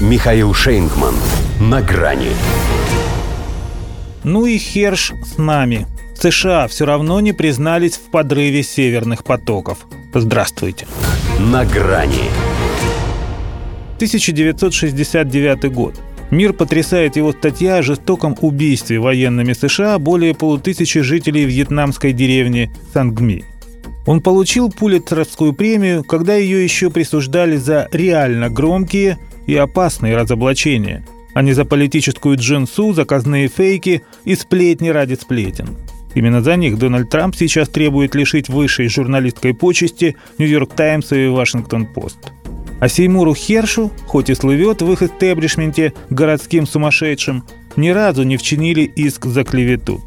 Михаил Шейнгман. На грани. Ну и Херш с нами. США все равно не признались в подрыве северных потоков. Здравствуйте. На грани. 1969 год. Мир потрясает его статья о жестоком убийстве военными США более полутысячи жителей вьетнамской деревни Сангми. Он получил Пулитцеровскую премию, когда ее еще присуждали за реально громкие и опасные разоблачения, а не за политическую джинсу, заказные фейки и сплетни ради сплетен. Именно за них Дональд Трамп сейчас требует лишить высшей журналистской почести «Нью-Йорк Таймс» и «Вашингтон-Пост». А Сеймуру Хершу, хоть и слывет в их истеблишменте городским сумасшедшим, ни разу не вчинили иск за клевету.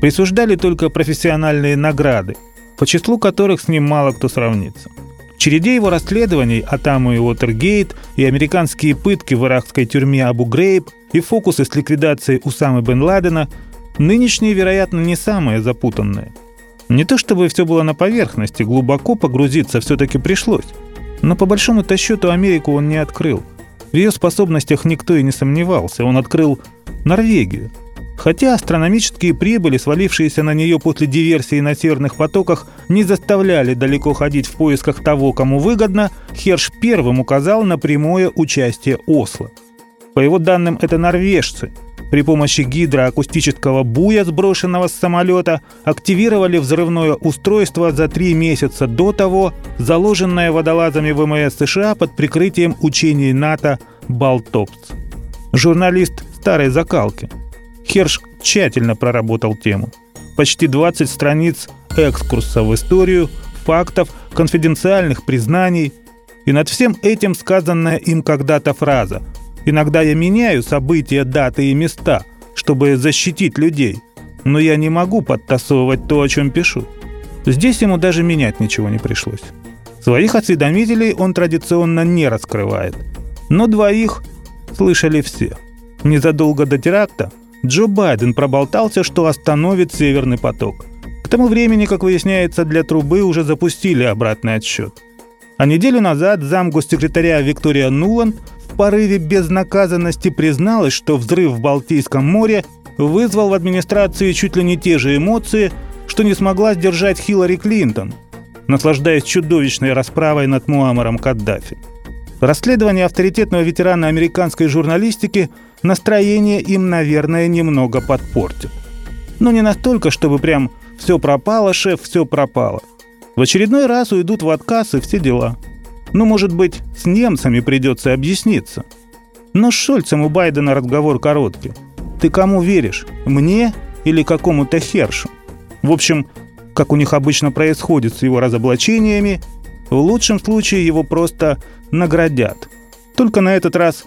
Присуждали только профессиональные награды, по числу которых с ним мало кто сравнится. Череде его расследований Атаму и Уотергейт и американские пытки в иракской тюрьме Абу Грейб и фокусы с ликвидацией Усамы бен Ладена нынешние, вероятно, не самые запутанные. Не то чтобы все было на поверхности, глубоко погрузиться все-таки пришлось. Но по большому-то счету Америку он не открыл. В ее способностях никто и не сомневался. Он открыл Норвегию. Хотя астрономические прибыли, свалившиеся на нее после диверсии на северных потоках, не заставляли далеко ходить в поисках того, кому выгодно, Херш первым указал на прямое участие Осло. По его данным, это норвежцы – при помощи гидроакустического буя, сброшенного с самолета, активировали взрывное устройство за три месяца до того, заложенное водолазами ВМС США под прикрытием учений НАТО «Балтопс». Журналист старой закалки. Херш тщательно проработал тему. Почти 20 страниц экскурса в историю, фактов, конфиденциальных признаний. И над всем этим сказанная им когда-то фраза – Иногда я меняю события, даты и места, чтобы защитить людей. Но я не могу подтасовывать то, о чем пишу. Здесь ему даже менять ничего не пришлось. Своих осведомителей он традиционно не раскрывает. Но двоих слышали все. Незадолго до теракта Джо Байден проболтался, что остановит «Северный поток». К тому времени, как выясняется, для трубы уже запустили обратный отсчет. А неделю назад зам госсекретаря Виктория Нуланд порыве безнаказанности призналась, что взрыв в Балтийском море вызвал в администрации чуть ли не те же эмоции, что не смогла сдержать Хиллари Клинтон, наслаждаясь чудовищной расправой над Муамаром Каддафи. Расследование авторитетного ветерана американской журналистики настроение им, наверное, немного подпортил. Но не настолько, чтобы прям «все пропало, шеф, все пропало». В очередной раз уйдут в отказ и все дела – ну, может быть, с немцами придется объясниться. Но с Шольцем у Байдена разговор короткий. Ты кому веришь? Мне или какому-то Хершу? В общем, как у них обычно происходит с его разоблачениями, в лучшем случае его просто наградят. Только на этот раз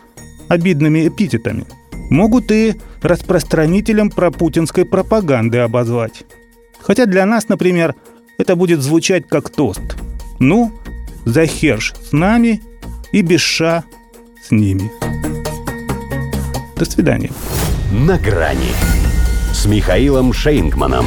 обидными эпитетами. Могут и распространителем пропутинской пропаганды обозвать. Хотя для нас, например, это будет звучать как тост. Ну, за Херш с нами и Беша с ними. До свидания. На грани с Михаилом Шейнгманом.